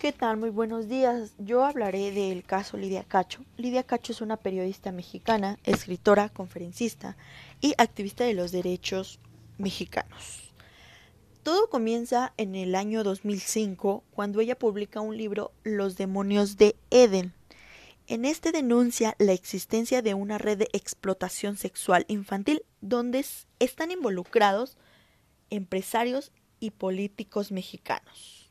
¿Qué tal? Muy buenos días. Yo hablaré del caso Lidia Cacho. Lidia Cacho es una periodista mexicana, escritora, conferencista y activista de los derechos mexicanos. Todo comienza en el año 2005 cuando ella publica un libro Los demonios de Eden. En este denuncia la existencia de una red de explotación sexual infantil donde están involucrados empresarios y políticos mexicanos.